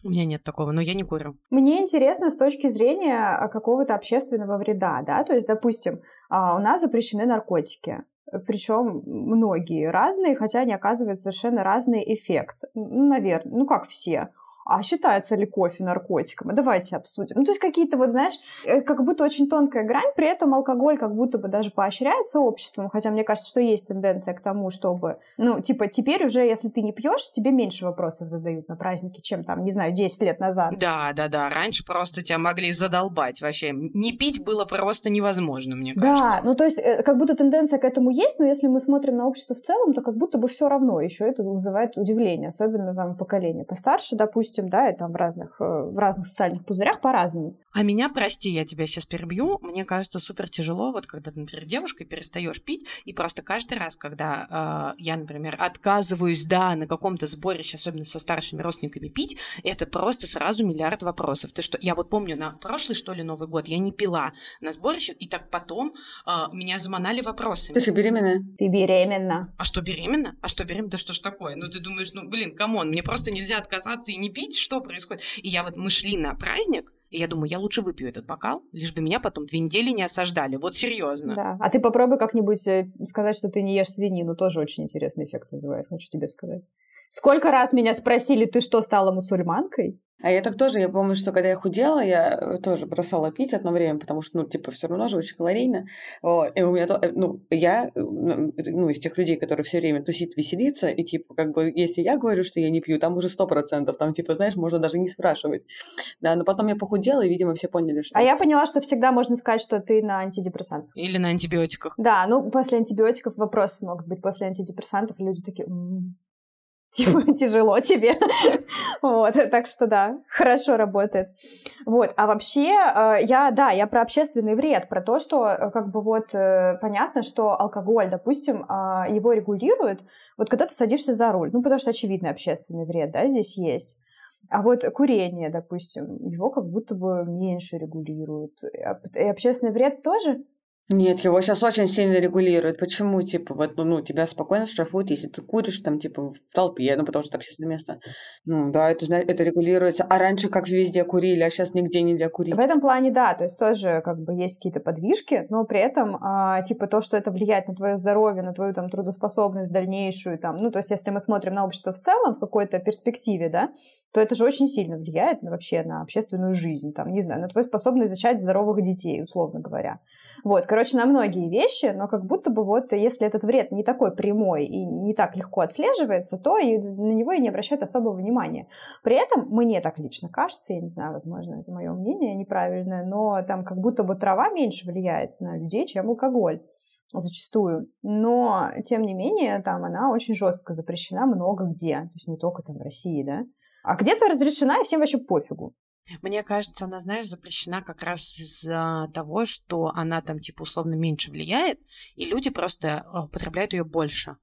У меня нет такого, но я не курю. Мне интересно с точки зрения а, какого-то общественного вреда, да, то есть, допустим, а, у нас запрещены наркотики, причем многие разные, хотя они оказывают совершенно разный эффект. Ну, наверное, ну как все а считается ли кофе наркотиком? А давайте обсудим. Ну, то есть какие-то вот, знаешь, э, как будто очень тонкая грань, при этом алкоголь как будто бы даже поощряется обществом, хотя мне кажется, что есть тенденция к тому, чтобы, ну, типа, теперь уже, если ты не пьешь, тебе меньше вопросов задают на праздники, чем там, не знаю, 10 лет назад. Да, да, да. Раньше просто тебя могли задолбать вообще. Не пить было просто невозможно, мне кажется. Да, ну то есть э, как будто тенденция к этому есть, но если мы смотрим на общество в целом, то как будто бы все равно еще это вызывает удивление, особенно там поколение постарше, допустим, допустим, да, и там в разных, э, в разных социальных пузырях по-разному. А меня, прости, я тебя сейчас перебью, мне кажется супер тяжело, вот когда ты, например, девушкой перестаешь пить, и просто каждый раз, когда э, я, например, отказываюсь, да, на каком-то сборище, особенно со старшими родственниками пить, это просто сразу миллиард вопросов. Ты что, я вот помню, на прошлый, что ли, Новый год я не пила на сборище, и так потом э, меня заманали вопросами. Ты что, беременная? Ты беременна. А что, беременна? А что, беременна? Да что ж такое? Ну, ты думаешь, ну, блин, come on, мне просто нельзя отказаться и не пить, что происходит? И я вот, мы шли на праздник, и я думаю, я лучше выпью этот бокал, лишь бы меня потом две недели не осаждали. Вот серьезно. Да. А ты попробуй как-нибудь э, сказать, что ты не ешь свинину. Тоже очень интересный эффект вызывает, хочу тебе сказать. Сколько раз меня спросили, ты что, стала мусульманкой? А я так тоже, я помню, что когда я худела, я э, тоже бросала пить одно время, потому что, ну, типа, все равно же очень калорийно. И у меня, то, э, ну, я, э, ну, из тех людей, которые все время тусит, веселится, и, типа, как бы, если я говорю, что я не пью, там уже сто процентов, там, типа, знаешь, можно даже не спрашивать. Да, но потом я похудела, и, видимо, все поняли, что... А я поняла, что всегда можно сказать, что ты на антидепрессантах. Или на антибиотиках. Да, ну, после антибиотиков вопросы могут быть. После антидепрессантов люди такие, типа, тяжело тебе. вот, так что да, хорошо работает. Вот, а вообще, э, я, да, я про общественный вред, про то, что, э, как бы вот, э, понятно, что алкоголь, допустим, а, его регулируют, вот когда ты садишься за руль, ну, потому что очевидный общественный вред, да, здесь есть. А вот курение, допустим, его как будто бы меньше регулируют. И общественный вред тоже нет, его сейчас очень сильно регулируют. Почему, типа, вот, ну, ну, тебя спокойно штрафуют, если ты куришь там, типа, в толпе, ну, потому что это общественное место. Ну, да, это, это регулируется. А раньше как везде курили, а сейчас нигде нельзя курить. В этом плане, да, то есть тоже, как бы, есть какие-то подвижки, но при этом, а, типа, то, что это влияет на твое здоровье, на твою, там, трудоспособность дальнейшую, там, ну, то есть если мы смотрим на общество в целом, в какой-то перспективе, да, то это же очень сильно влияет на, вообще на общественную жизнь, там, не знаю, на твою способность зачать здоровых детей, условно говоря. Вот, короче, на многие вещи, но как будто бы вот если этот вред не такой прямой и не так легко отслеживается, то и на него и не обращают особого внимания. При этом мне так лично кажется, я не знаю, возможно, это мое мнение неправильное, но там как будто бы трава меньше влияет на людей, чем алкоголь зачастую. Но, тем не менее, там она очень жестко запрещена много где. То есть не только там в России, да. А где-то разрешена, и всем вообще пофигу. Мне кажется, она, знаешь, запрещена как раз из-за того, что она там, типа, условно меньше влияет, и люди просто а, употребляют ее больше.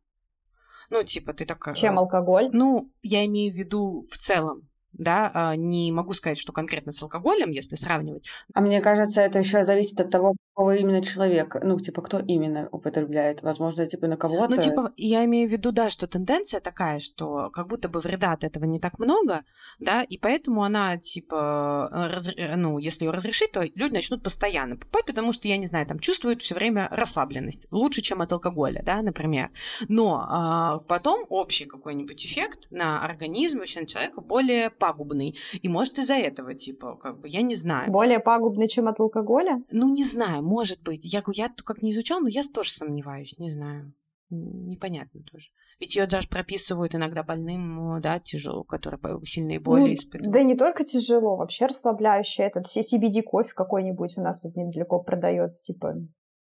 Ну, типа, ты такая... Чем алкоголь? Ну, я имею в виду в целом. Да, а, не могу сказать, что конкретно с алкоголем, если сравнивать. А мне кажется, это еще зависит от того, какого именно человека, ну, типа, кто именно употребляет, возможно, типа, на кого-то. Ну, типа, я имею в виду, да, что тенденция такая, что как будто бы вреда от этого не так много, да, и поэтому она, типа, раз... ну, если ее разрешить, то люди начнут постоянно покупать, потому что, я не знаю, там, чувствуют все время расслабленность, лучше, чем от алкоголя, да, например. Но а, потом общий какой-нибудь эффект на организм, вообще на человека более пагубный, и может из-за этого, типа, как бы, я не знаю. Более пагубный, чем от алкоголя? Ну, не знаю, может быть. Я, я как не изучал, но я тоже сомневаюсь, не знаю. Непонятно тоже. Ведь ее даже прописывают иногда больным, да, тяжело, которые сильные боли ну, испытывают. Да не только тяжело, вообще расслабляющее. Этот CBD кофе какой-нибудь у нас тут недалеко продается, типа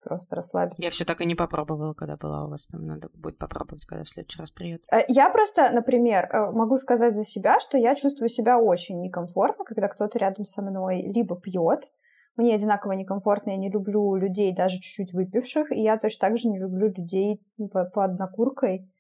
просто расслабиться. Я все так и не попробовала, когда была у вас там. Надо будет попробовать, когда в следующий раз приедет. Э, я просто, например, э, могу сказать за себя, что я чувствую себя очень некомфортно, когда кто-то рядом со мной либо пьет, мне одинаково некомфортно, я не люблю людей даже чуть-чуть выпивших, и я точно так же не люблю людей ну, по, по однокуркой.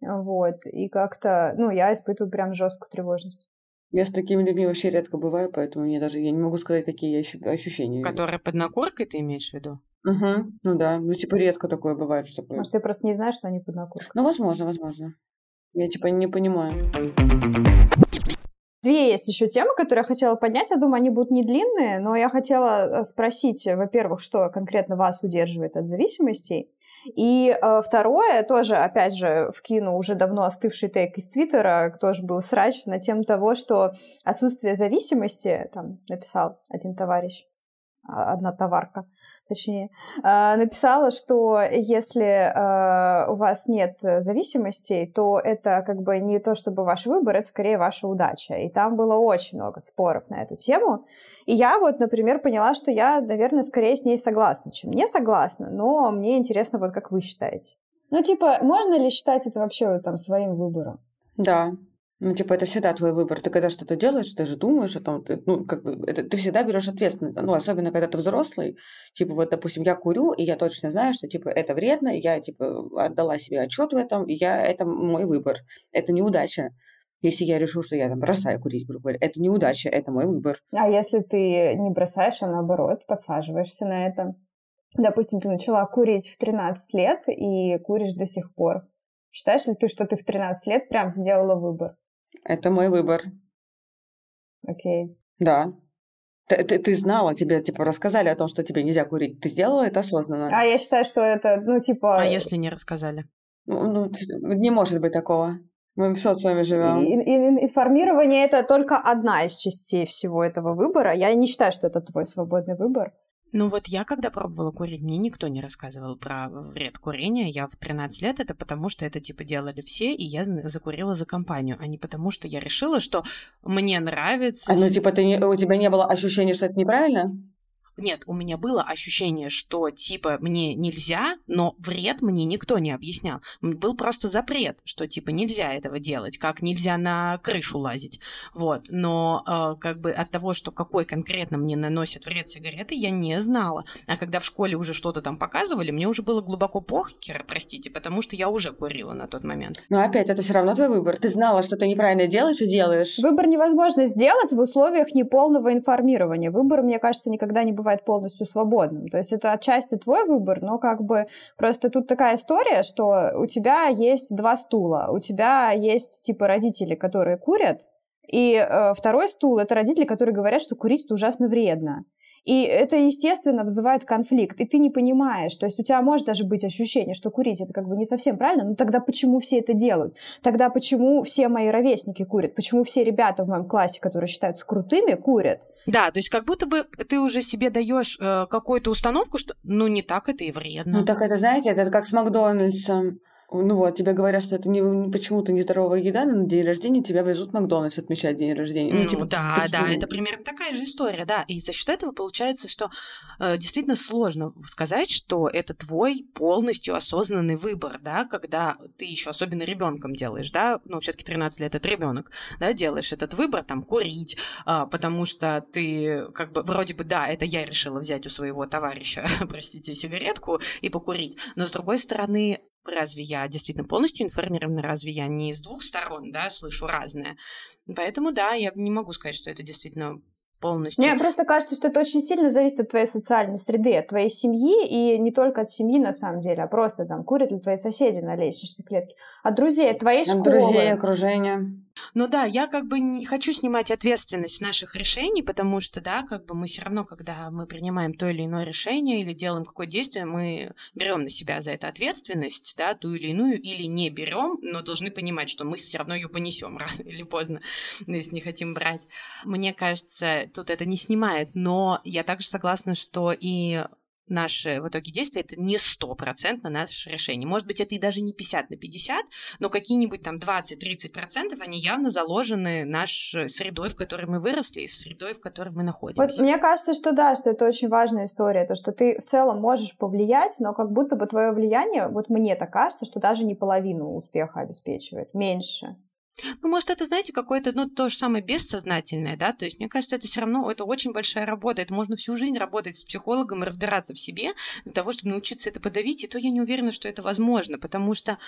Вот. И как-то, ну, я испытываю прям жесткую тревожность. Я с такими людьми вообще редко бываю, поэтому мне даже я не могу сказать, какие я ощущения. Которые под накуркой ты имеешь в виду? Угу, ну да. Ну, типа, редко такое бывает, что... Может, ты просто не знаешь, что они под накуркой? Ну, возможно, возможно. Я, типа, не понимаю. Две есть еще темы, которые я хотела поднять. Я думаю, они будут не длинные, но я хотела э, спросить, во-первых, что конкретно вас удерживает от зависимостей. И э, второе, тоже, опять же, вкину уже давно остывший тейк из Твиттера, тоже был срач на тему того, что отсутствие зависимости, там написал один товарищ, одна товарка, точнее, а, написала, что если а, у вас нет зависимостей, то это как бы не то чтобы ваш выбор, это скорее ваша удача. И там было очень много споров на эту тему. И я вот, например, поняла, что я, наверное, скорее с ней согласна, чем не согласна, но мне интересно, вот как вы считаете. Ну, типа, можно ли считать это вообще там своим выбором? Да, ну, типа, это всегда твой выбор. Ты когда что-то делаешь, ты же думаешь о том, ты, ну, как бы, это, ты всегда берешь ответственность. Ну, особенно, когда ты взрослый. Типа, вот, допустим, я курю, и я точно знаю, что, типа, это вредно, и я, типа, отдала себе отчет в этом, и я, это мой выбор. Это неудача. Если я решу, что я там бросаю курить, грубо говоря, это неудача, это мой выбор. А если ты не бросаешь, а наоборот, подсаживаешься на это? Допустим, ты начала курить в 13 лет и куришь до сих пор. Считаешь ли ты, что ты в 13 лет прям сделала выбор? Это мой выбор. Окей. Okay. Да. Ты, ты, ты знала, тебе типа рассказали о том, что тебе нельзя курить. Ты сделала это осознанно. А я считаю, что это, ну, типа... А если не рассказали? Ну, ну не может быть такого. Мы в социуме живем. И, и, информирование это только одна из частей всего этого выбора. Я не считаю, что это твой свободный выбор. Ну вот я, когда пробовала курить, мне никто не рассказывал про вред курения. Я в 13 лет, это потому что это типа делали все, и я закурила за компанию, а не потому что я решила, что мне нравится... А ну типа ты не, у тебя не было ощущения, что это неправильно? Нет, у меня было ощущение, что типа мне нельзя, но вред мне никто не объяснял. Был просто запрет, что типа нельзя этого делать, как нельзя на крышу лазить. Вот. Но э, как бы от того, что какой конкретно мне наносит вред сигареты, я не знала. А когда в школе уже что-то там показывали, мне уже было глубоко похер, простите, потому что я уже курила на тот момент. Но опять, это все равно твой выбор. Ты знала, что ты неправильно делаешь и делаешь. Выбор невозможно сделать в условиях неполного информирования. Выбор, мне кажется, никогда не бывает бывает полностью свободным. То есть это отчасти твой выбор, но как бы просто тут такая история, что у тебя есть два стула, у тебя есть типа родители, которые курят, и э, второй стул это родители, которые говорят, что курить это ужасно вредно. И это, естественно, вызывает конфликт, и ты не понимаешь. То есть у тебя может даже быть ощущение, что курить это как бы не совсем правильно, но тогда почему все это делают? Тогда почему все мои ровесники курят? Почему все ребята в моем классе, которые считаются крутыми, курят? Да, то есть как будто бы ты уже себе даешь э, какую-то установку, что ну не так это и вредно. Ну так это, знаете, это как с Макдональдсом. Ну вот, тебе говорят, что это не, почему-то нездоровая еда, но на день рождения тебя везут в Макдональдс отмечать день рождения. Ну, ну типа, да, почему? да, это примерно такая же история, да. И за счет этого получается, что э, действительно сложно сказать, что это твой полностью осознанный выбор, да, когда ты еще особенно ребенком делаешь, да, ну, все-таки 13 лет это ребенок, да, делаешь этот выбор, там, курить, э, потому что ты, как бы, вроде бы, да, это я решила взять у своего товарища, простите, сигаретку и покурить, но с другой стороны, разве я действительно полностью информирована, разве я не с двух сторон, да, слышу разное. Поэтому, да, я не могу сказать, что это действительно полностью. Мне просто кажется, что это очень сильно зависит от твоей социальной среды, от твоей семьи, и не только от семьи на самом деле, а просто там курят ли твои соседи на лестничной клетке, от друзей, от твоей от школы. друзей, окружения. Ну да, я как бы не хочу снимать ответственность наших решений, потому что, да, как бы мы все равно, когда мы принимаем то или иное решение или делаем какое-то действие, мы берем на себя за это ответственность, да, ту или иную, или не берем, но должны понимать, что мы все равно ее понесем рано или поздно, если не хотим брать. Мне кажется, тут это не снимает, но я также согласна, что и наши в итоге действия, это не стопроцентно наше решение. Может быть, это и даже не 50 на 50, но какие-нибудь там 20-30% они явно заложены нашей средой, в которой мы выросли, и средой, в которой мы находимся. Вот мне кажется, что да, что это очень важная история, то, что ты в целом можешь повлиять, но как будто бы твое влияние, вот мне так кажется, что даже не половину успеха обеспечивает, меньше. Ну, может, это, знаете, какое-то, ну, то же самое бессознательное, да, то есть, мне кажется, это все равно, это очень большая работа, это можно всю жизнь работать с психологом и разбираться в себе для того, чтобы научиться это подавить, и то я не уверена, что это возможно, потому что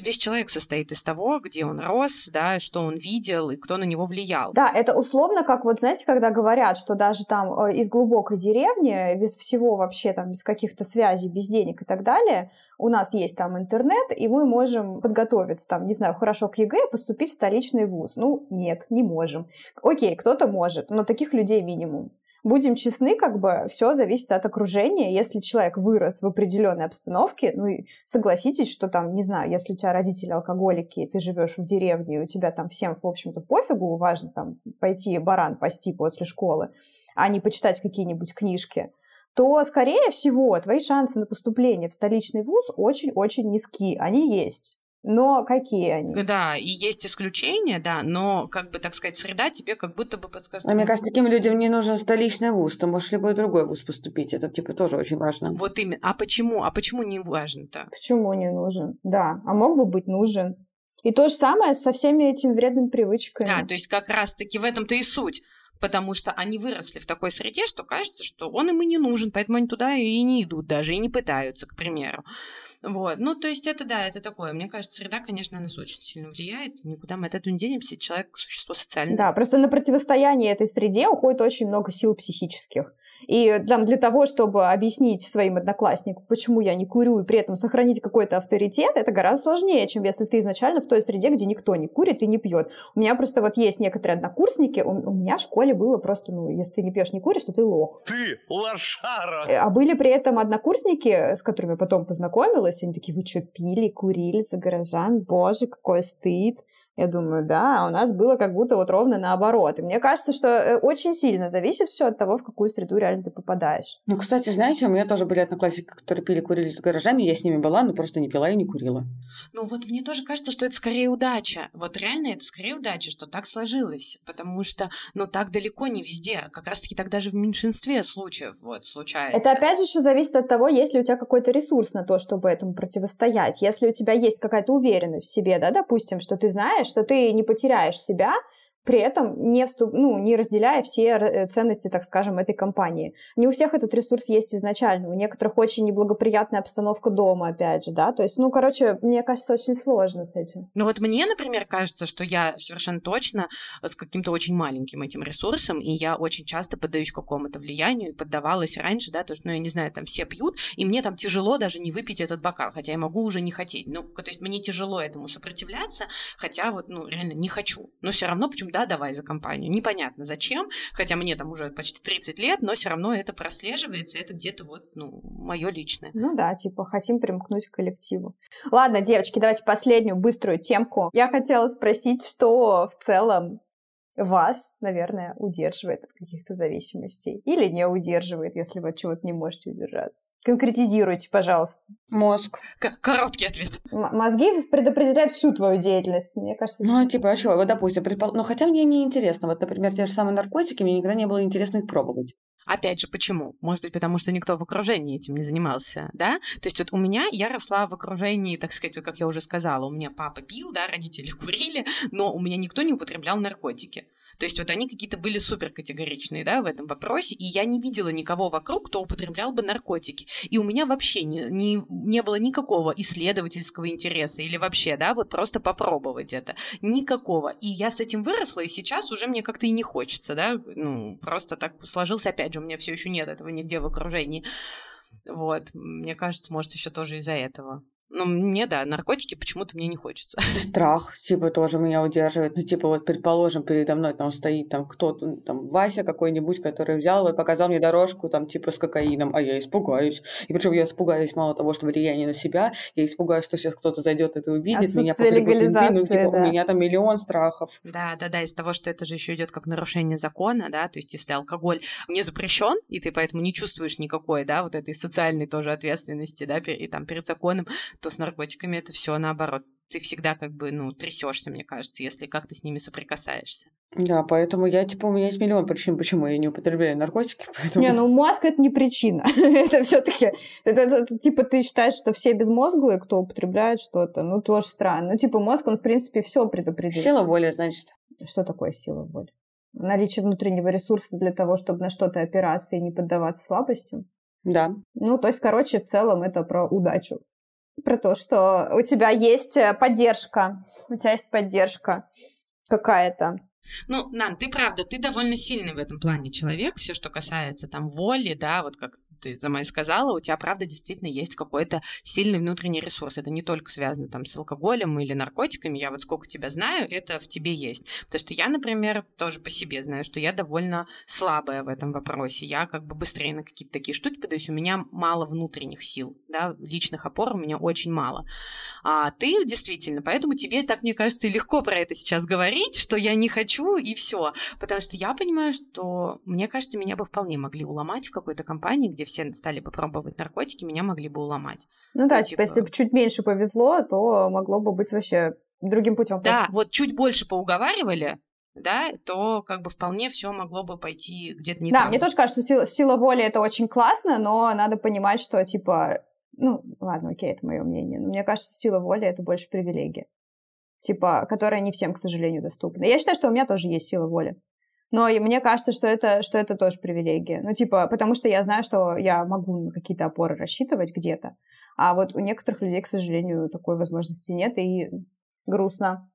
весь человек состоит из того, где он рос, да, что он видел и кто на него влиял. Да, это условно, как вот, знаете, когда говорят, что даже там э, из глубокой деревни, без всего вообще там, без каких-то связей, без денег и так далее, у нас есть там интернет, и мы можем подготовиться там, не знаю, хорошо к ЕГЭ, поступить в столичный вуз. Ну, нет, не можем. Окей, кто-то может, но таких людей минимум будем честны, как бы все зависит от окружения. Если человек вырос в определенной обстановке, ну и согласитесь, что там, не знаю, если у тебя родители алкоголики, и ты живешь в деревне, и у тебя там всем, в общем-то, пофигу, важно там пойти баран пасти после школы, а не почитать какие-нибудь книжки, то, скорее всего, твои шансы на поступление в столичный вуз очень-очень низки. Они есть. Но какие они? Да, и есть исключения, да, но, как бы, так сказать, среда тебе как будто бы подсказывает. Но мне кажется, таким людям не нужен столичный вуз, ты можешь любой другой вуз поступить, это, типа, тоже очень важно. Вот именно. А почему? А почему не важно-то? Почему не нужен? Да, а мог бы быть нужен. И то же самое со всеми этими вредными привычками. Да, то есть как раз-таки в этом-то и суть потому что они выросли в такой среде, что кажется, что он им и не нужен, поэтому они туда и не идут даже, и не пытаются, к примеру. Вот. Ну, то есть это, да, это такое. Мне кажется, среда, конечно, на нас очень сильно влияет. Никуда мы от этого не денемся. Человек – существо социальное. Да, просто на противостояние этой среде уходит очень много сил психических. И там, для того, чтобы объяснить своим одноклассникам, почему я не курю, и при этом сохранить какой-то авторитет, это гораздо сложнее, чем если ты изначально в той среде, где никто не курит и не пьет. У меня просто вот есть некоторые однокурсники, у, у меня в школе было просто, ну, если ты не пьешь, не куришь, то ты лох. Ты лошара! А были при этом однокурсники, с которыми потом познакомилась, они такие, вы что, пили, курили за гаражами? Боже, какой стыд! Я думаю, да, а у нас было как будто вот ровно наоборот. И мне кажется, что э, очень сильно зависит все от того, в какую среду реально ты попадаешь. Ну, кстати, знаете, у меня тоже были одноклассники, которые пили, курили за гаражами, я с ними была, но просто не пила и не курила. Ну, вот мне тоже кажется, что это скорее удача. Вот реально это скорее удача, что так сложилось. Потому что, ну, так далеко не везде. Как раз-таки так даже в меньшинстве случаев вот случается. Это опять же еще зависит от того, есть ли у тебя какой-то ресурс на то, чтобы этому противостоять. Если у тебя есть какая-то уверенность в себе, да, допустим, что ты знаешь, что ты не потеряешь себя, при этом не, вступ, ну, не разделяя все э, ценности, так скажем, этой компании. Не у всех этот ресурс есть изначально, у некоторых очень неблагоприятная обстановка дома, опять же, да, то есть, ну, короче, мне кажется, очень сложно с этим. Ну, вот мне, например, кажется, что я совершенно точно с каким-то очень маленьким этим ресурсом, и я очень часто поддаюсь какому-то влиянию, и поддавалась раньше, да, то есть, ну, я не знаю, там все пьют, и мне там тяжело даже не выпить этот бокал, хотя я могу уже не хотеть, ну, то есть, мне тяжело этому сопротивляться, хотя вот, ну, реально не хочу, но все равно почему да, давай за компанию. Непонятно зачем, хотя мне там уже почти 30 лет, но все равно это прослеживается, это где-то вот, ну, мое личное. Ну да, типа хотим примкнуть к коллективу. Ладно, девочки, давайте последнюю быструю темку. Я хотела спросить, что в целом вас, наверное, удерживает от каких-то зависимостей. Или не удерживает, если вы от чего-то не можете удержаться. Конкретизируйте, пожалуйста. Мозг. К- короткий ответ. М- мозги предопределяют всю твою деятельность, мне кажется. Ну, а типа, а что, вот, допустим, предпол... ну, хотя мне не интересно. Вот, например, те же самые наркотики, мне никогда не было интересно их пробовать. Опять же, почему? Может быть, потому что никто в окружении этим не занимался, да? То есть вот у меня, я росла в окружении, так сказать, как я уже сказала, у меня папа пил, да, родители курили, но у меня никто не употреблял наркотики. То есть вот они какие-то были супер категоричные, да, в этом вопросе, и я не видела никого вокруг, кто употреблял бы наркотики. И у меня вообще не, не, не было никакого исследовательского интереса или вообще, да, вот просто попробовать это. Никакого. И я с этим выросла, и сейчас уже мне как-то и не хочется, да, ну, просто так сложился, опять же, у меня все еще нет этого нигде в окружении. Вот, мне кажется, может, еще тоже из-за этого. Ну, мне, да, наркотики почему-то мне не хочется. Страх, типа, тоже меня удерживает. Ну, типа, вот, предположим, передо мной там стоит там кто-то, там, Вася какой-нибудь, который взял и показал мне дорожку, там, типа, с кокаином, а я испугаюсь. И причем я испугаюсь мало того, что влияние на себя, я испугаюсь, что сейчас кто-то зайдет это увидит, меня легализации, ну, типа, да. у меня там миллион страхов. Да, да, да, из того, что это же еще идет как нарушение закона, да, то есть если алкоголь не запрещен, и ты поэтому не чувствуешь никакой, да, вот этой социальной тоже ответственности, да, и там перед законом, то с наркотиками это все наоборот. Ты всегда как бы, ну, трясешься, мне кажется, если как ты с ними соприкасаешься. Да, поэтому я, типа, у меня есть миллион причин, почему я не употребляю наркотики, поэтому... Не, ну мозг это не причина. это все-таки, это, это, это, типа, ты считаешь, что все безмозглые, кто употребляет что-то, ну, тоже странно. Ну, типа, мозг, он, в принципе, все предопределит. Сила воли, значит. Что такое сила воли? Наличие внутреннего ресурса для того, чтобы на что-то опираться и не поддаваться слабостям? Да. Ну, то есть, короче, в целом это про удачу. Про то, что у тебя есть э, поддержка, у тебя есть поддержка какая-то. Ну, Нан, ты правда, ты довольно сильный в этом плане человек, все, что касается там воли, да, вот как ты за мной сказала, у тебя, правда, действительно есть какой-то сильный внутренний ресурс. Это не только связано там с алкоголем или наркотиками. Я вот сколько тебя знаю, это в тебе есть. Потому что я, например, тоже по себе знаю, что я довольно слабая в этом вопросе. Я как бы быстрее на какие-то такие штуки подаюсь. У меня мало внутренних сил, да, личных опор у меня очень мало. А ты действительно, поэтому тебе, так мне кажется, легко про это сейчас говорить, что я не хочу и все. Потому что я понимаю, что, мне кажется, меня бы вполне могли уломать в какой-то компании, где все стали бы пробовать наркотики, меня могли бы уломать. Ну да, ну, типа, если бы чуть меньше повезло, то могло бы быть вообще другим путем. Да, вот чуть больше поуговаривали, да, то как бы вполне все могло бы пойти где-то не Да, так. мне тоже кажется, что сила, сила воли это очень классно, но надо понимать, что типа, ну, ладно, окей, это мое мнение, но мне кажется, сила воли это больше привилегия, типа, которая не всем, к сожалению, доступна. Я считаю, что у меня тоже есть сила воли. Но и мне кажется, что это, что это тоже привилегия. Ну, типа, потому что я знаю, что я могу на какие-то опоры рассчитывать где-то. А вот у некоторых людей, к сожалению, такой возможности нет, и грустно.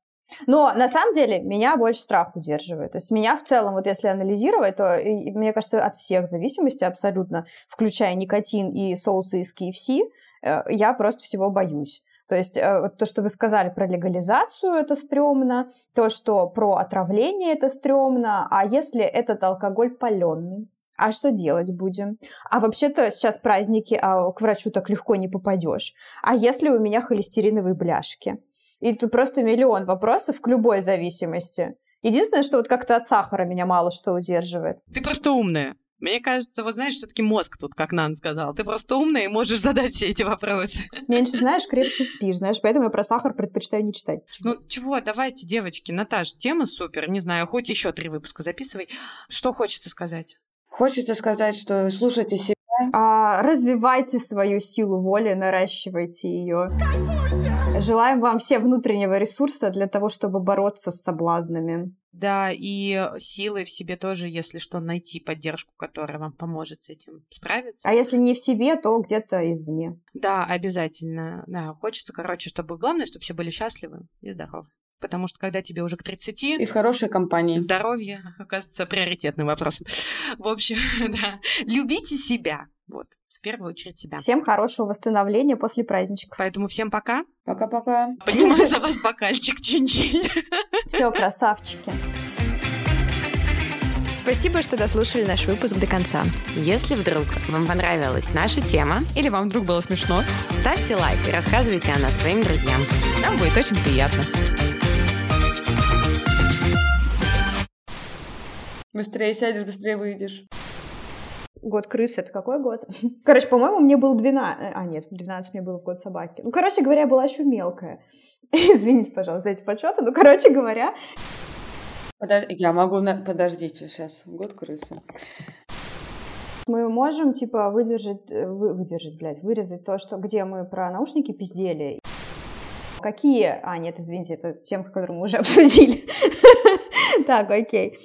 Но на самом деле меня больше страх удерживает. То есть меня в целом, вот если анализировать, то мне кажется, от всех зависимостей абсолютно, включая никотин и соусы из KFC, э, я просто всего боюсь. То есть э, вот то, что вы сказали про легализацию, это стрёмно, то, что про отравление, это стрёмно, а если этот алкоголь паленый? А что делать будем? А вообще-то сейчас праздники, а к врачу так легко не попадешь. А если у меня холестериновые бляшки? И тут просто миллион вопросов к любой зависимости. Единственное, что вот как-то от сахара меня мало что удерживает. Ты просто умная. Мне кажется, вот знаешь, все-таки мозг тут, как Нан сказал. Ты просто умная и можешь задать все эти вопросы. Меньше знаешь, крепче спишь, знаешь, поэтому я про сахар предпочитаю не читать. Ну чего, давайте, девочки, Наташ, тема супер, не знаю, хоть еще три выпуска записывай. Что хочется сказать? Хочется сказать, что слушайте себя. А, развивайте свою силу воли, наращивайте ее. Желаем вам все внутреннего ресурса для того, чтобы бороться с соблазнами. Да, и силы в себе тоже, если что, найти поддержку, которая вам поможет с этим справиться. А если не в себе, то где-то извне. Да, обязательно. Да, хочется, короче, чтобы главное, чтобы все были счастливы и здоровы. Потому что когда тебе уже к 30... И в хорошей компании. Здоровье оказывается приоритетным вопросом. В общем, да. Любите себя. Вот первую очередь себя. Всем хорошего восстановления после праздничков. Поэтому всем пока. Пока-пока. Поднимаю за вас бокальчик чин-чин. Все, красавчики. Спасибо, что дослушали наш выпуск до конца. Если вдруг вам понравилась наша тема, или вам вдруг было смешно, ставьте лайк и рассказывайте о нас своим друзьям. Нам будет очень приятно. Быстрее сядешь, быстрее выйдешь. Год крысы, это какой год? Короче, по-моему, мне было 12... А, нет, 12 мне было в год собаки. Ну, короче говоря, я была еще мелкая. Извините, пожалуйста, за эти подсчеты. Ну, короче говоря... Подож... Я могу... На... Подождите, сейчас. Год крысы. Мы можем, типа, выдержать... э, Вы... Выдержать, блядь, вырезать то, что... Где мы про наушники пиздели. Какие... А, нет, извините, это тема, которую мы уже обсудили. Так, окей.